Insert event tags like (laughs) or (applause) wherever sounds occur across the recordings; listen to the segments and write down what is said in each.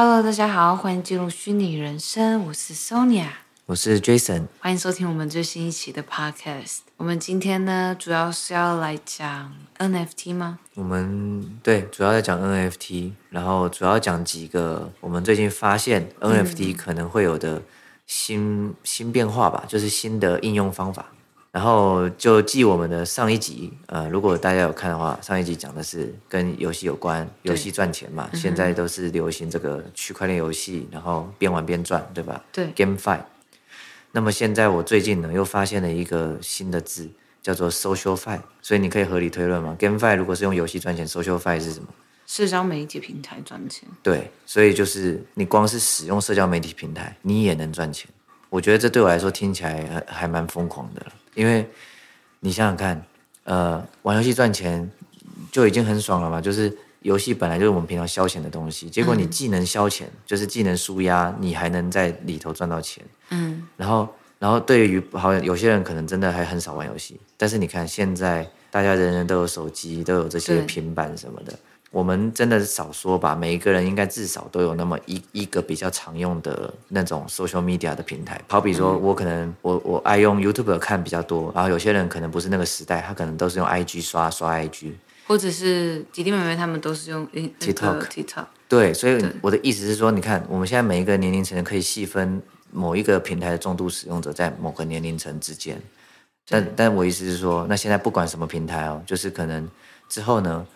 Hello，大家好，欢迎进入虚拟人生，我是 Sonia，我是 Jason，欢迎收听我们最新一期的 Podcast。我们今天呢，主要是要来讲 NFT 吗？我们对，主要在讲 NFT，然后主要讲几个我们最近发现 NFT 可能会有的新、嗯、新变化吧，就是新的应用方法。然后就记我们的上一集，呃，如果大家有看的话，上一集讲的是跟游戏有关，游戏赚钱嘛，现在都是流行这个区块链游戏，然后边玩边赚，对吧？对，GameFi。那么现在我最近呢又发现了一个新的字，叫做 SocialFi，所以你可以合理推论嘛，GameFi 如果是用游戏赚钱，SocialFi 是什么？社交媒体平台赚钱。对，所以就是你光是使用社交媒体平台，你也能赚钱。我觉得这对我来说听起来还还蛮疯狂的。因为你想想看，呃，玩游戏赚钱就已经很爽了嘛。就是游戏本来就是我们平常消遣的东西，结果你既能消遣，就是既能舒压，你还能在里头赚到钱。嗯。然后，然后对于好像有些人可能真的还很少玩游戏，但是你看现在大家人人都有手机，都有这些平板什么的。我们真的是少说吧，每一个人应该至少都有那么一一个比较常用的那种 social media 的平台。好比说，我可能我我爱用 YouTube 看比较多，然后有些人可能不是那个时代，他可能都是用 IG 刷刷 IG，或者是弟弟妹妹他们都是用 TikTok TikTok。对，所以我的意思是说，你看我们现在每一个年龄层可以细分某一个平台的重度使用者在某个年龄层之间。但但我意思是说，那现在不管什么平台哦，就是可能之后呢。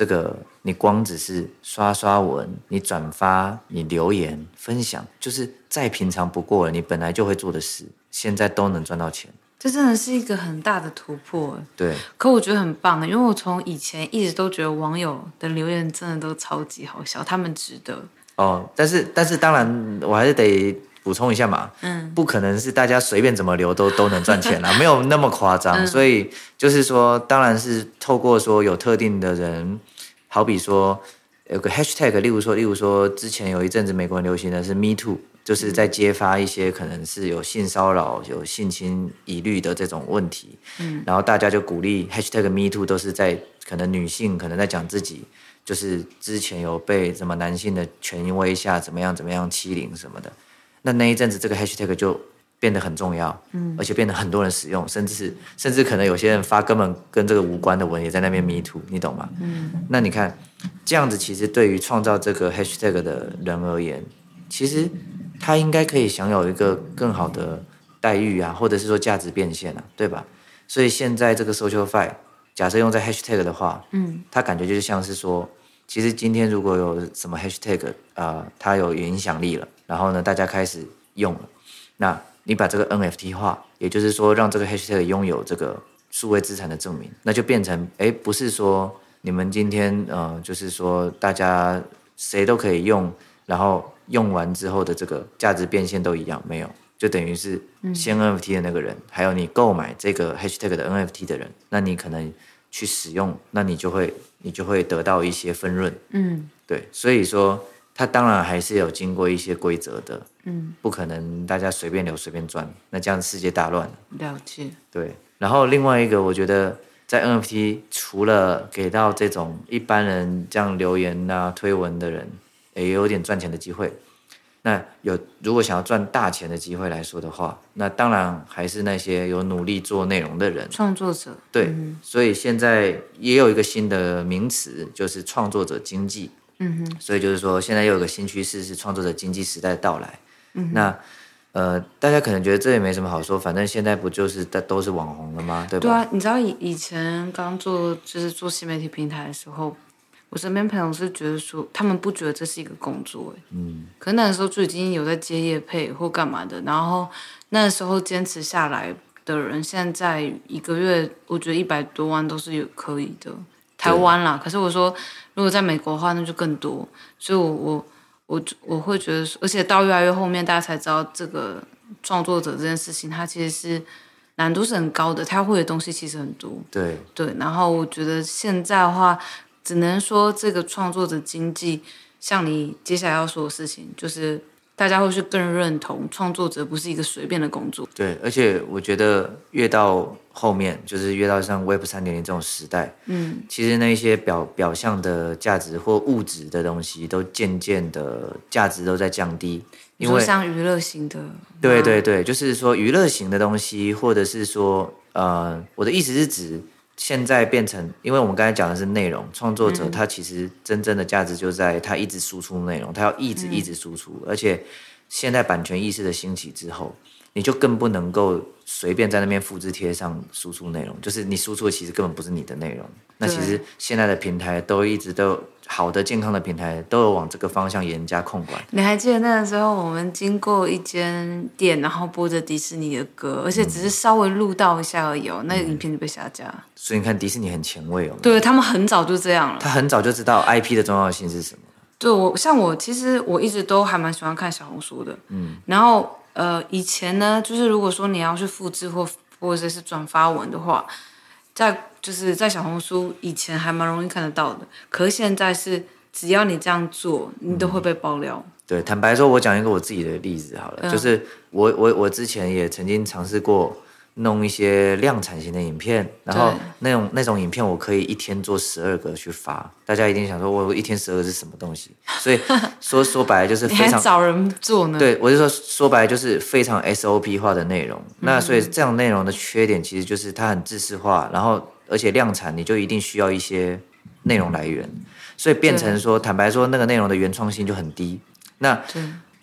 这个你光只是刷刷文，你转发，你留言分享，就是再平常不过了。你本来就会做的事，现在都能赚到钱。这真的是一个很大的突破。对，可我觉得很棒，因为我从以前一直都觉得网友的留言真的都超级好笑，他们值得。哦，但是但是当然，我还是得。补充一下嘛，嗯，不可能是大家随便怎么留都 (laughs) 都能赚钱啦，没有那么夸张。嗯、所以就是说，当然是透过说有特定的人，好比说有个 hashtag，例如说，例如说之前有一阵子美国人流行的是 Me Too，就是在揭发一些可能是有性骚扰、有性侵疑虑的这种问题，嗯，然后大家就鼓励 hashtag Me Too，都是在可能女性可能在讲自己，就是之前有被什么男性的权威下怎么样怎么样欺凌什么的。那那一阵子，这个 hashtag 就变得很重要，嗯，而且变得很多人使用，甚至是甚至可能有些人发根本跟这个无关的文也在那边迷途你懂吗？嗯，那你看这样子，其实对于创造这个 hashtag 的人而言，其实他应该可以享有一个更好的待遇啊，或者是说价值变现啊，对吧？所以现在这个 SocialFi，假设用在 hashtag 的话，嗯，他感觉就是像是说。其实今天如果有什么 hashtag 啊、呃，它有影响力了，然后呢，大家开始用了，那你把这个 NFT 化，也就是说让这个 hashtag 拥有这个数位资产的证明，那就变成哎，不是说你们今天呃，就是说大家谁都可以用，然后用完之后的这个价值变现都一样，没有，就等于是先 NFT 的那个人，嗯、还有你购买这个 hashtag 的 NFT 的人，那你可能去使用，那你就会。你就会得到一些分润，嗯，对，所以说它当然还是有经过一些规则的，嗯，不可能大家随便留随便赚，那这样世界大乱了。了解，对。然后另外一个，我觉得在 NFT 除了给到这种一般人这样留言啊、推文的人，也有点赚钱的机会。那有如果想要赚大钱的机会来说的话，那当然还是那些有努力做内容的人，创作者。对，嗯、所以现在也有一个新的名词，就是创作者经济。嗯哼。所以就是说，现在又有个新趋势是创作者经济时代的到来。嗯。那呃，大家可能觉得这也没什么好说，反正现在不就是都都是网红了吗？对吧？对啊，你知道以以前刚做就是做新媒体平台的时候。我身边朋友是觉得说，他们不觉得这是一个工作，嗯，可能那时候就已经有在接业配或干嘛的，然后那时候坚持下来的人，现在一个月我觉得一百多万都是有可以的，台湾啦。可是我说，如果在美国的话，那就更多。所以我，我我我我会觉得，而且到越来越后面，大家才知道这个创作者这件事情，它其实是难度是很高的，他会的东西其实很多。对对，然后我觉得现在的话。只能说这个创作者经济，像你接下来要说的事情，就是大家会去更认同创作者不是一个随便的工作。对，而且我觉得越到后面，就是越到像 Web 三点零这种时代，嗯，其实那些表表象的价值或物质的东西，都渐渐的价值都在降低。因为像娱乐型的，对对对，就是说娱乐型的东西，或者是说，呃，我的意思是指。现在变成，因为我们刚才讲的是内容创作者，他其实真正的价值就在他一直输出内容，他要一直一直输出，而且现在版权意识的兴起之后，你就更不能够随便在那边复制贴上输出内容，就是你输出的其实根本不是你的内容。那其实现在的平台都一直都。好的健康的平台都有往这个方向严加控管。你还记得那个时候，我们经过一间店，然后播着迪士尼的歌，而且只是稍微录到一下而已哦，那个影片就被下架。所以你看，迪士尼很前卫哦。对，他们很早就这样了。他很早就知道 IP 的重要性是什么。对，我像我其实我一直都还蛮喜欢看小红书的。嗯。然后呃，以前呢，就是如果说你要去复制或或者是转发文的话，在就是在小红书以前还蛮容易看得到的，可是现在是只要你这样做，你都会被爆料。嗯、对，坦白说，我讲一个我自己的例子好了，嗯、就是我我我之前也曾经尝试过。弄一些量产型的影片，然后那种那种影片，我可以一天做十二个去发。大家一定想说，我一天十二个是什么东西？所以 (laughs) 说说白了就是非常找人做呢。对，我就说说白了就是非常 SOP 化的内容。嗯、那所以这样内容的缺点其实就是它很制式化，然后而且量产你就一定需要一些内容来源，所以变成说坦白说那个内容的原创性就很低。那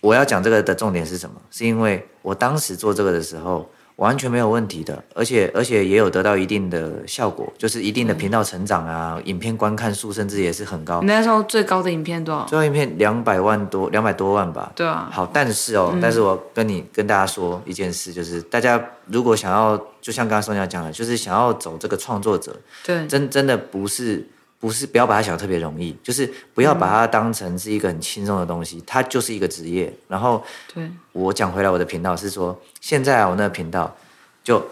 我要讲这个的重点是什么？是因为我当时做这个的时候。完全没有问题的，而且而且也有得到一定的效果，就是一定的频道成长啊，嗯、影片观看数甚至也是很高。你那时候最高的影片多少？最高影片两百万多，两百多万吧。对啊。好，但是哦，嗯、但是我跟你跟大家说一件事，就是大家如果想要，就像刚刚 Sonia 讲的，就是想要走这个创作者，对，真真的不是。不是，不要把它想得特别容易，就是不要把它当成是一个很轻松的东西，它就是一个职业。然后，对，我讲回来，我的频道是说，现在我那个频道就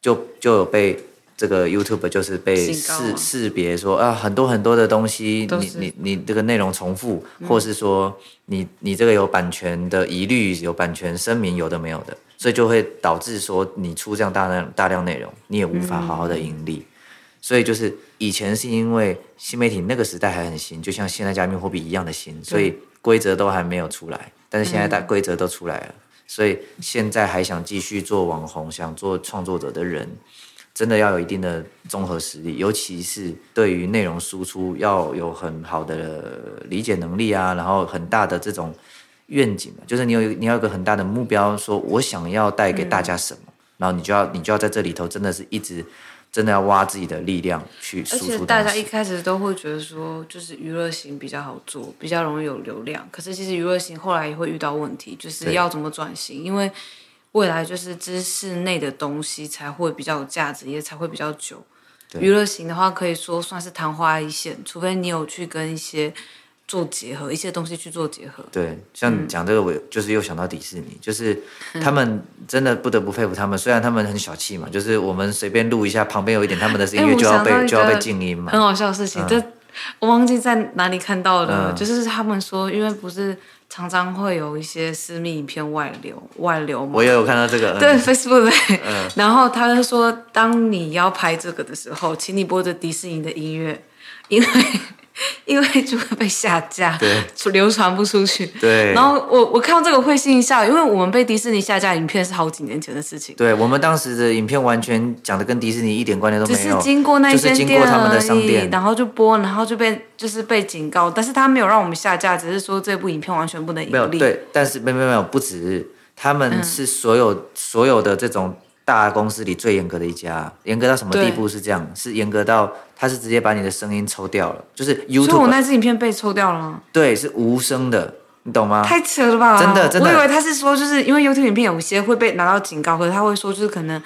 就就有被这个 YouTube 就是被识识别说啊，很多很多的东西，你你你这个内容重复，或是说你你这个有版权的疑虑，有版权声明，有的没有的，所以就会导致说你出这样大量大量内容，你也无法好好的盈利。所以就是以前是因为新媒体那个时代还很新，就像现在加密货币一样的新，所以规则都还没有出来。但是现在大规则都出来了，嗯、所以现在还想继续做网红、想做创作者的人，真的要有一定的综合实力，尤其是对于内容输出要有很好的理解能力啊，然后很大的这种愿景，就是你有你要有个很大的目标，说我想要带给大家什么，嗯、然后你就要你就要在这里头真的是一直。真的要挖自己的力量去输出。而且大家一开始都会觉得说，就是娱乐型比较好做，比较容易有流量。可是其实娱乐型后来也会遇到问题，就是要怎么转型？因为未来就是知识内的东西才会比较有价值，也才会比较久。娱乐型的话，可以说算是昙花一现，除非你有去跟一些。做结合一些东西去做结合，对，像讲这个，我就是又想到迪士尼，嗯、就是他们真的不得不佩服他们。虽然他们很小气嘛，就是我们随便录一下，旁边有一点他们的音乐就要被就要被静音嘛。很好笑的事情，这、嗯、我忘记在哪里看到的，嗯、就是他们说，因为不是常常会有一些私密影片外流外流嘛。我也有看到这个，嗯、对 Facebook，嗯、(laughs) 然后他就说，当你要拍这个的时候，请你播着迪士尼的音乐，因为。(laughs) 因为就会被下架，对，(laughs) 流传不出去。对，然后我我看到这个会心一笑，因为我们被迪士尼下架影片是好几年前的事情。对，我们当时的影片完全讲的跟迪士尼一点关联都没有，只是经过那间店而已，然后就播，然后就被就是被警告，但是他没有让我们下架，只是说这部影片完全不能盈利。没有，对，但是没有没有没有，不止，他们是所有、嗯、所有的这种。大公司里最严格的一家，严格到什么地步？是这样，是严格到他是直接把你的声音抽掉了，就是 YouTube。所以我那支影片被抽掉了吗？对，是无声的，你懂吗？太扯了吧！真的，真的。我以为他是说，就是因为 YouTube 影片有些会被拿到警告，可是他会说，就是可能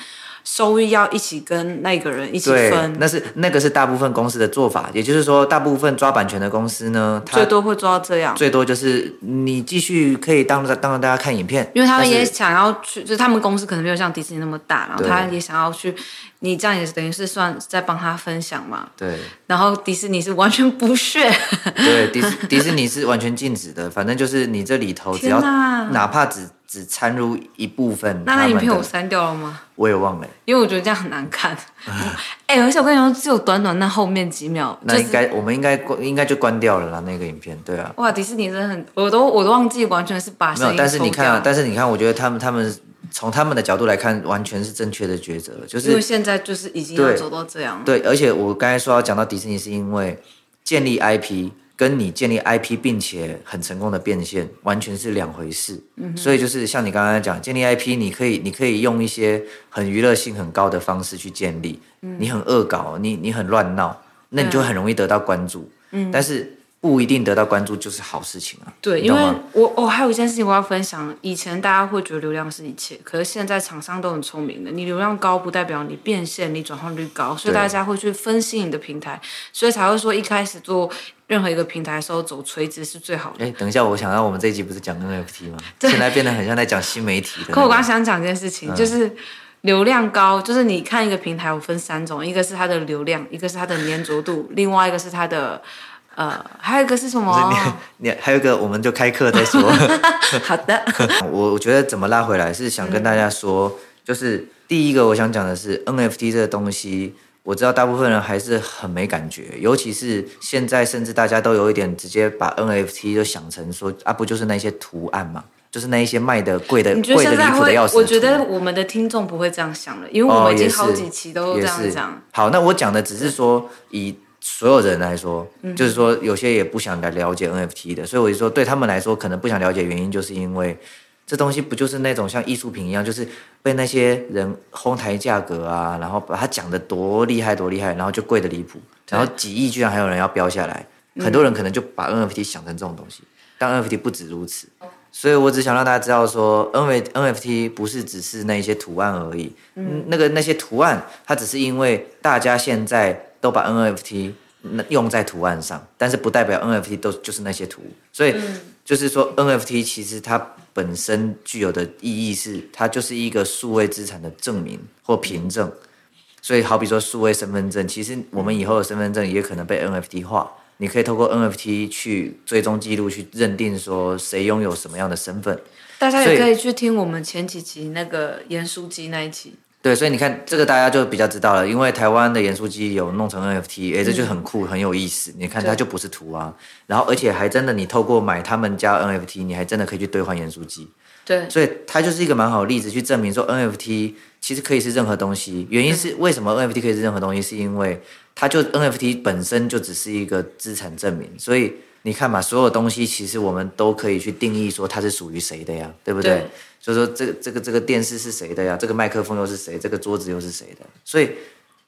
收益要一起跟那个人一起分。那是那个是大部分公司的做法，也就是说，大部分抓版权的公司呢，最多会抓到这样，最多就是你继续可以当当着大家看影片，因为他们也想要去，就是他们公司可能没有像迪士尼那么大，然后他也想要去。你这样也是等于是算在帮他分享嘛？对。然后迪士尼是完全不屑。对，迪士 (laughs) 迪士尼是完全禁止的。反正就是你这里头只要哪怕只只掺入一部分，那那影片我删掉了吗？我也忘了，因为我觉得这样很难看。(laughs) 哎、欸，而且我跟你说，只有短短那后面几秒，那应该、就是、我们应该关应该就关掉了啦。那个影片，对啊。哇，迪士尼真的很，我都我都忘记完全是把。没有，但是你看啊，但是你看，我觉得他们他们。从他们的角度来看，完全是正确的抉择，就是因为现在就是已经要走到这样。对，而且我刚才说要讲到迪士尼，是因为建立 IP 跟你建立 IP 并且很成功的变现，完全是两回事。嗯，所以就是像你刚刚讲，建立 IP，你可以你可以用一些很娱乐性很高的方式去建立，嗯，你很恶搞，你你很乱闹，那你就很容易得到关注。嗯，但是。不一定得到关注就是好事情啊。对，因为我我还有一件事情我要分享。以前大家会觉得流量是一切，可是现在厂商都很聪明的。你流量高不代表你变现，你转换率高，所以大家会去分析你的平台，所以才会说一开始做任何一个平台的时候走垂直是最好的。哎，等一下，我想到我们这一集不是讲 NFT 吗？(laughs) 现在变得很像在讲新媒体的、那个。可我刚刚想讲一件事情，就是流量高，就是你看一个平台，我分三种，一个是它的流量，一个是它的粘着度，另外一个是它的。呃，还有一个是什么？你，(laughs) 你还有一个，我们就开课再说。(laughs) 好的。(laughs) 我我觉得怎么拉回来，是想跟大家说，嗯、就是第一个我想讲的是 NFT 这个东西，我知道大部分人还是很没感觉，尤其是现在，甚至大家都有一点直接把 NFT 就想成说啊，不就是那些图案嘛，就是那一些卖的贵的贵的离谱的要死。我觉得我们的听众不会这样想了，因为我们已经好几期都这样讲。好，那我讲的只是说以。所有人来说，就是说有些也不想来了解 NFT 的，所以我就说对他们来说，可能不想了解原因，就是因为这东西不就是那种像艺术品一样，就是被那些人哄抬价格啊，然后把它讲得多厉害多厉害，然后就贵的离谱，然后几亿居然还有人要标下来，很多人可能就把 NFT 想成这种东西，但 NFT 不止如此，所以我只想让大家知道说，NFT 不是只是那些图案而已，嗯，那个那些图案它只是因为大家现在。都把 NFT 用在图案上，但是不代表 NFT 都就是那些图，所以就是说 NFT 其实它本身具有的意义是，它就是一个数位资产的证明或凭证。所以好比说数位身份证，其实我们以后的身份证也可能被 NFT 化，你可以透过 NFT 去追踪记录，去认定说谁拥有什么样的身份。大家也可以去听我们前几集那个盐酥鸡那一期。对，所以你看这个大家就比较知道了，因为台湾的盐酥鸡有弄成 NFT，哎，这就很酷，很有意思。你看它就不是图啊，然后而且还真的，你透过买他们家 NFT，你还真的可以去兑换盐酥鸡。对，所以它就是一个蛮好的例子，去证明说 NFT 其实可以是任何东西。原因是为什么 NFT 可以是任何东西？是因为它就 NFT 本身就只是一个资产证明，所以。你看嘛，所有东西其实我们都可以去定义说它是属于谁的呀，对不对？对，所以说这个这个这个电视是谁的呀？这个麦克风又是谁？这个桌子又是谁的？所以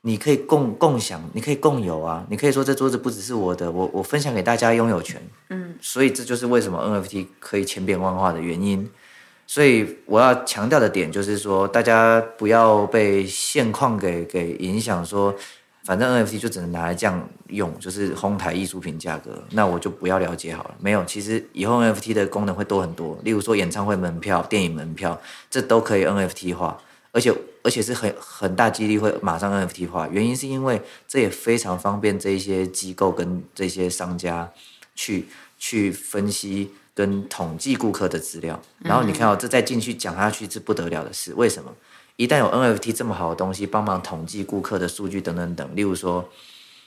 你可以共共享，你可以共有啊，你可以说这桌子不只是我的，我我分享给大家拥有权。嗯，所以这就是为什么 NFT 可以千变万化的原因。所以我要强调的点就是说，大家不要被现况给给影响说。反正 NFT 就只能拿来这样用，就是哄抬艺术品价格，那我就不要了解好了。没有，其实以后 NFT 的功能会多很多，例如说演唱会门票、电影门票，这都可以 NFT 化，而且而且是很很大几率会马上 NFT 化。原因是因为这也非常方便这一些机构跟这些商家去去分析跟统计顾客的资料。然后你看哦，这再进去讲下去是不得了的事，为什么？一旦有 NFT 这么好的东西帮忙统计顾客的数据等等等，例如说，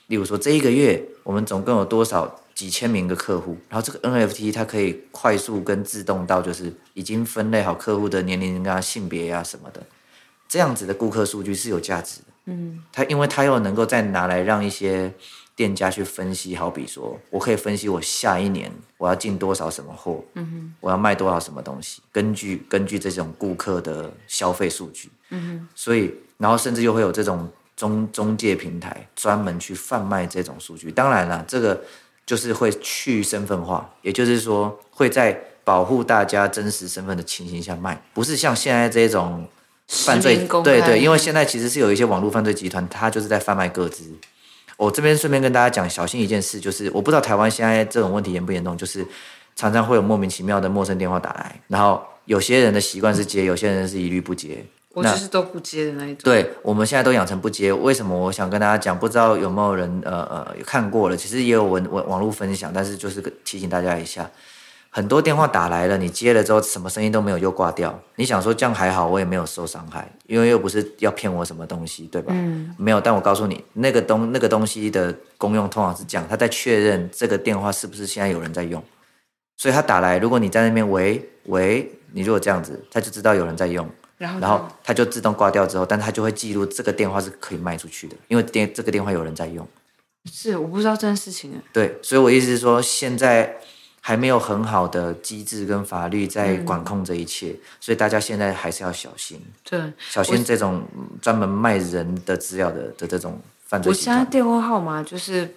例如说这一个月我们总共有多少几千名的客户，然后这个 NFT 它可以快速跟自动到就是已经分类好客户的年龄啊、性别啊什么的，这样子的顾客数据是有价值的。嗯，它因为它又能够再拿来让一些。店家去分析，好比说，我可以分析我下一年我要进多少什么货，嗯哼，我要卖多少什么东西，根据根据这种顾客的消费数据，嗯哼，所以然后甚至又会有这种中中介平台专门去贩卖这种数据。当然了，这个就是会去身份化，也就是说会在保护大家真实身份的情形下卖，不是像现在这种。犯罪，对对，因为现在其实是有一些网络犯罪集团，他就是在贩卖各资。我这边顺便跟大家讲，小心一件事，就是我不知道台湾现在这种问题严不严重，就是常常会有莫名其妙的陌生电话打来，然后有些人的习惯是接，有些人是一律不接。我就是都不接的那一种。对，我们现在都养成不接，为什么？我想跟大家讲，不知道有没有人呃呃看过了，其实也有文网网络分享，但是就是提醒大家一下。很多电话打来了，你接了之后什么声音都没有，又挂掉。你想说这样还好，我也没有受伤害，因为又不是要骗我什么东西，对吧？嗯。没有，但我告诉你，那个东那个东西的功用通常是这样，他在确认这个电话是不是现在有人在用。所以他打来，如果你在那边喂喂，你如果这样子，他就知道有人在用，然后然后他就自动挂掉之后，但他就会记录这个电话是可以卖出去的，因为电这个电话有人在用。是，我不知道这件事情。对，所以我意思是说现在。还没有很好的机制跟法律在管控这一切，嗯、所以大家现在还是要小心。对，小心这种专门卖人的资料的的这种犯罪。我现在电话号码就是。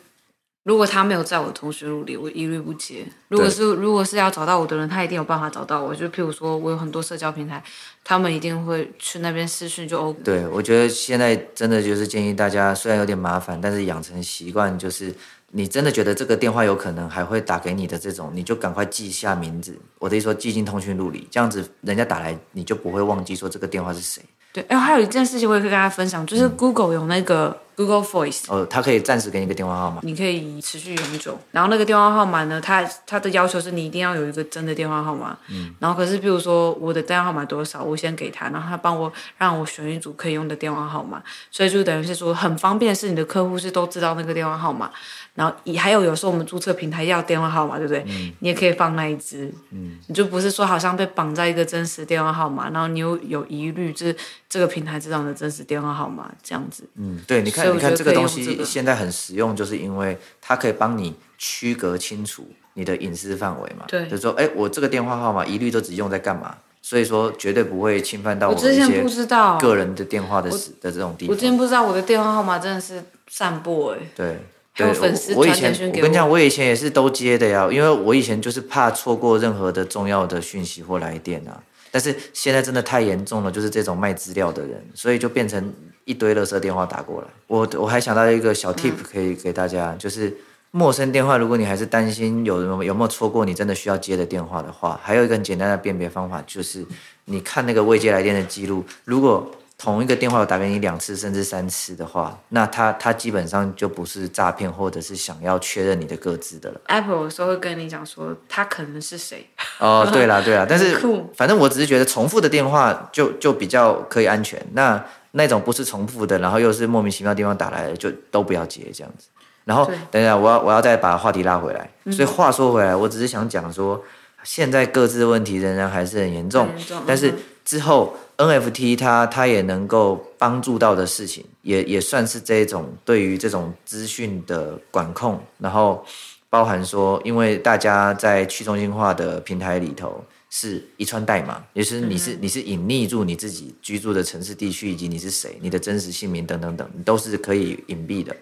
如果他没有在我的通讯录里，我一律不接。如果是如果是要找到我的人，他一定有办法找到我。就譬如说，我有很多社交平台，他们一定会去那边私讯就 OK。对，我觉得现在真的就是建议大家，虽然有点麻烦，但是养成习惯，就是你真的觉得这个电话有可能还会打给你的这种，你就赶快记下名字。我的意思说，记进通讯录里，这样子人家打来，你就不会忘记说这个电话是谁。对，哎，还有一件事情我也可以跟大家分享，就是 Google 有那个 Google Voice，哦，它可以暂时给你一个电话号码，你可以持续永久。然后那个电话号码呢，它它的要求是你一定要有一个真的电话号码。嗯。然后可是，比如说我的电话号码多少，我先给他，然后他帮我让我选一组可以用的电话号码，所以就等于是说很方便，是你的客户是都知道那个电话号码。然后也还有有时候我们注册平台要电话号码，对不对？嗯。你也可以放那一支。嗯。你就不是说好像被绑在一个真实电话号码，然后你又有疑虑，就是这个平台知道你的真实电话号码这样子。嗯，对，你看，你看这个东西现在很实用，就是因为它可以帮你区隔清楚你的隐私范围嘛。对。就是说，哎，我这个电话号码一律都只用在干嘛？所以说绝对不会侵犯到我之前不知道个人的电话的的这种地方。我之前不知道我的电话号码真的是散播哎。对。对，我，我以前我跟你讲，我以前也是都接的呀，因为我以前就是怕错过任何的重要的讯息或来电啊。但是现在真的太严重了，就是这种卖资料的人，所以就变成一堆垃圾电话打过来。我我还想到一个小 tip 可以给大家，嗯、就是陌生电话，如果你还是担心有有有没有错过你真的需要接的电话的话，还有一个很简单的辨别方法，就是你看那个未接来电的记录，如果同一个电话有打给你两次甚至三次的话，那他他基本上就不是诈骗或者是想要确认你的个资的了。Apple 有时候会跟你讲说他可能是谁。(laughs) 哦，对啦对啦，但是反正我只是觉得重复的电话就就比较可以安全。那那种不是重复的，然后又是莫名其妙地方打来的，就都不要接这样子。然后等一下，我要我要再把话题拉回来。所以话说回来，我只是想讲说，现在各自的问题仍然还是很严重，很严重，但是之后。NFT 它它也能够帮助到的事情，也也算是这种对于这种资讯的管控，然后包含说，因为大家在去中心化的平台里头是一串代码，也就是你是你是隐匿住你自己居住的城市地区以及你是谁，你的真实姓名等等等，都是可以隐蔽的。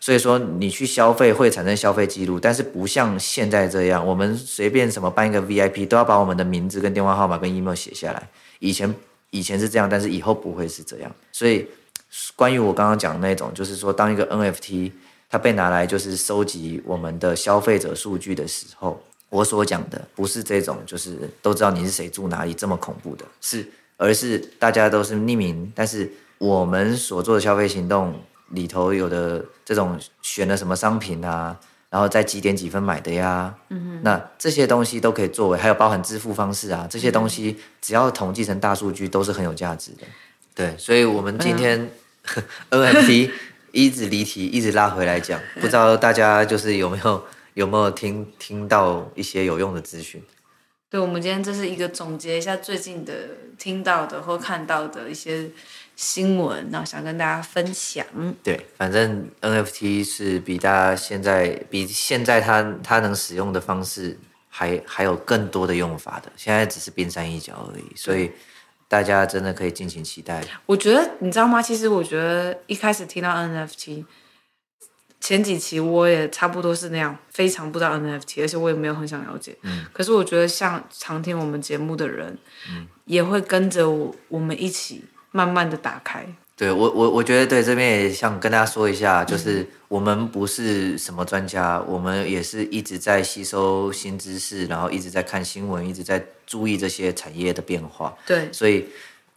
所以说你去消费会产生消费记录，但是不像现在这样，我们随便什么办一个 VIP 都要把我们的名字跟电话号码跟 email 写下来，以前。以前是这样，但是以后不会是这样。所以，关于我刚刚讲的那种，就是说，当一个 NFT 它被拿来就是收集我们的消费者数据的时候，我所讲的不是这种，就是都知道你是谁住哪里这么恐怖的，是，而是大家都是匿名，但是我们所做的消费行动里头有的这种选了什么商品啊。然后在几点几分买的呀？那这些东西都可以作为，还有包含支付方式啊，这些东西只要统计成大数据，都是很有价值的。对，所以我们今天 NFT (laughs) (laughs) 一直离题，一直拉回来讲，(laughs) 不知道大家就是有没有 (laughs) 有没有听听到一些有用的资讯？对，我们今天这是一个总结一下最近的听到的或看到的一些。新闻，然后想跟大家分享。对，反正 NFT 是比大家现在比现在它它能使用的方式还还有更多的用法的，现在只是冰山一角而已，所以大家真的可以尽情期待。我觉得你知道吗？其实我觉得一开始听到 NFT，前几期我也差不多是那样，非常不知道 NFT，而且我也没有很想了解。嗯。可是我觉得像常听我们节目的人，嗯，也会跟着我我们一起。慢慢的打开。对我我我觉得对这边也想跟大家说一下，就是我们不是什么专家，我们也是一直在吸收新知识，然后一直在看新闻，一直在注意这些产业的变化。对，所以。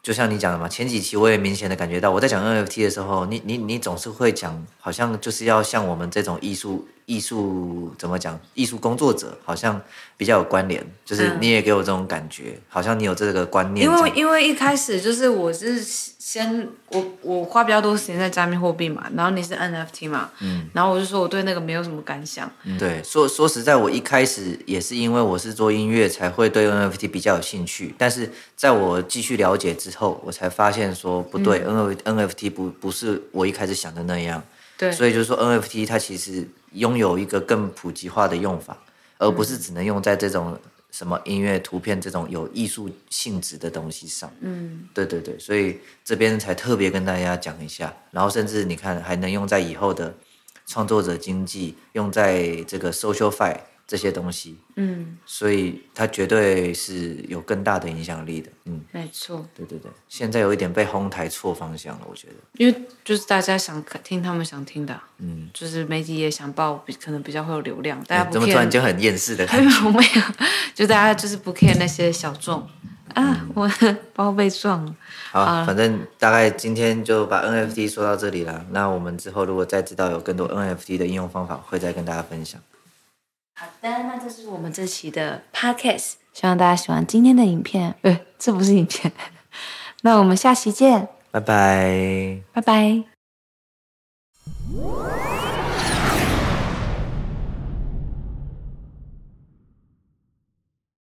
就像你讲的嘛，前几期我也明显的感觉到，我在讲 NFT 的时候，你你你总是会讲，好像就是要像我们这种艺术艺术怎么讲，艺术工作者好像比较有关联，就是你也给我这种感觉，嗯、好像你有这个观念。因为因为一开始就是我是先我我花比较多时间在加密货币嘛，然后你是 NFT 嘛，嗯，然后我就说我对那个没有什么感想。嗯、对，说说实在，我一开始也是因为我是做音乐才会对 NFT 比较有兴趣，但是在我继续了解之后，我才发现说不对、嗯、NFT 不不是我一开始想的那样。对，所以就是说 NFT 它其实拥有一个更普及化的用法，而不是只能用在这种什么音乐、图片这种有艺术性质的东西上。嗯，对对对，所以这边才特别跟大家讲一下，然后甚至你看还能用在以后的创作者经济，用在这个 SocialFi。这些东西，嗯，所以它绝对是有更大的影响力的，嗯，没错，对对对，现在有一点被哄抬错方向了，我觉得，因为就是大家想听他们想听的，嗯，就是媒体也想报，可能比较会有流量，大家不 care，怎么突然就很厌世的 (laughs) 感觉？没有，就大家就是不 care 那些小众。啊，嗯、我 (laughs) 包被撞了。好，好反正大概今天就把 NFT 说到这里了，那我们之后如果再知道有更多 NFT 的应用方法，会再跟大家分享。好的，那这是我们这期的 podcast，希望大家喜欢今天的影片。呃，这不是影片。(laughs) 那我们下期见，拜拜，拜拜。